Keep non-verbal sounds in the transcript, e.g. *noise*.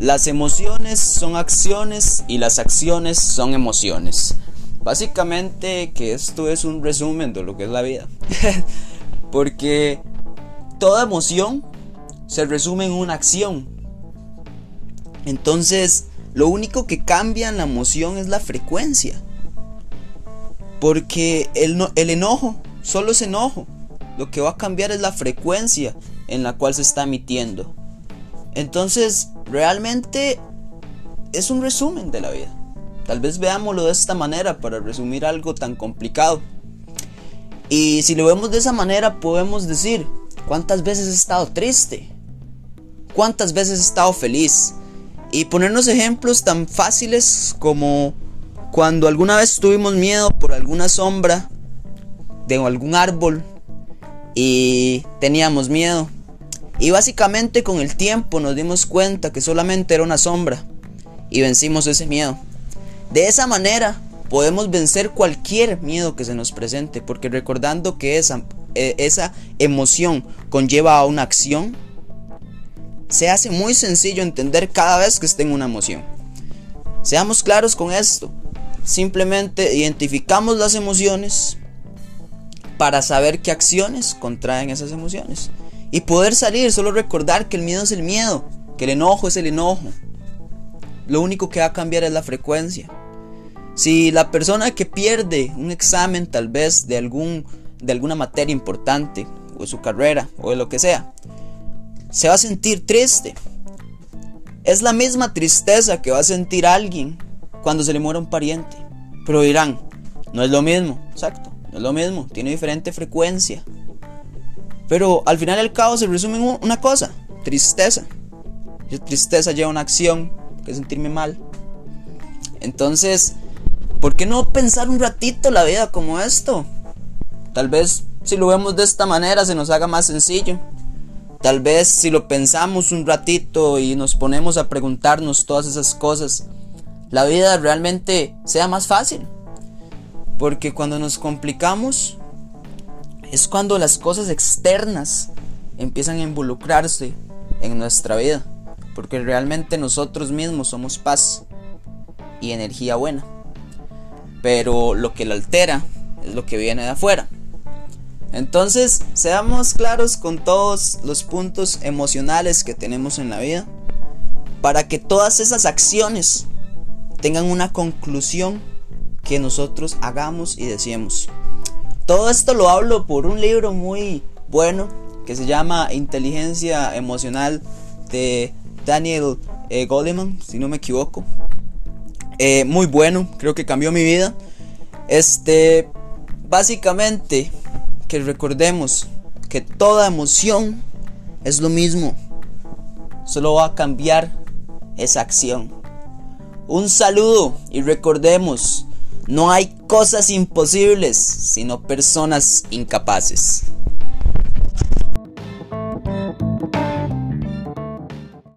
Las emociones son acciones y las acciones son emociones. Básicamente que esto es un resumen de lo que es la vida. *laughs* Porque toda emoción se resume en una acción. Entonces, lo único que cambia en la emoción es la frecuencia. Porque el, el enojo solo es enojo. Lo que va a cambiar es la frecuencia en la cual se está emitiendo. Entonces, realmente es un resumen de la vida. Tal vez veámoslo de esta manera para resumir algo tan complicado. Y si lo vemos de esa manera, podemos decir, ¿cuántas veces he estado triste? ¿Cuántas veces he estado feliz? Y ponernos ejemplos tan fáciles como cuando alguna vez tuvimos miedo por alguna sombra de algún árbol y teníamos miedo y básicamente con el tiempo nos dimos cuenta que solamente era una sombra y vencimos ese miedo. De esa manera podemos vencer cualquier miedo que se nos presente, porque recordando que esa, e, esa emoción conlleva a una acción, se hace muy sencillo entender cada vez que esté en una emoción. Seamos claros con esto. Simplemente identificamos las emociones para saber qué acciones contraen esas emociones y poder salir, solo recordar que el miedo es el miedo, que el enojo es el enojo. Lo único que va a cambiar es la frecuencia. Si la persona que pierde un examen tal vez de, algún, de alguna materia importante, o de su carrera, o de lo que sea, se va a sentir triste. Es la misma tristeza que va a sentir alguien cuando se le muera un pariente. Pero dirán, no es lo mismo, exacto, no es lo mismo, tiene diferente frecuencia. Pero al final el caos se resume en una cosa, tristeza. Y tristeza lleva una acción, que es sentirme mal. Entonces, ¿por qué no pensar un ratito la vida como esto? Tal vez si lo vemos de esta manera se nos haga más sencillo. Tal vez si lo pensamos un ratito y nos ponemos a preguntarnos todas esas cosas, la vida realmente sea más fácil. Porque cuando nos complicamos, es cuando las cosas externas empiezan a involucrarse en nuestra vida, porque realmente nosotros mismos somos paz y energía buena. Pero lo que la altera es lo que viene de afuera. Entonces, seamos claros con todos los puntos emocionales que tenemos en la vida, para que todas esas acciones tengan una conclusión que nosotros hagamos y decíamos. Todo esto lo hablo por un libro muy bueno que se llama Inteligencia Emocional de Daniel eh, Goleman, si no me equivoco. Eh, muy bueno, creo que cambió mi vida. Este, básicamente, que recordemos que toda emoción es lo mismo, solo va a cambiar esa acción. Un saludo y recordemos no hay cosas imposibles, sino personas incapaces.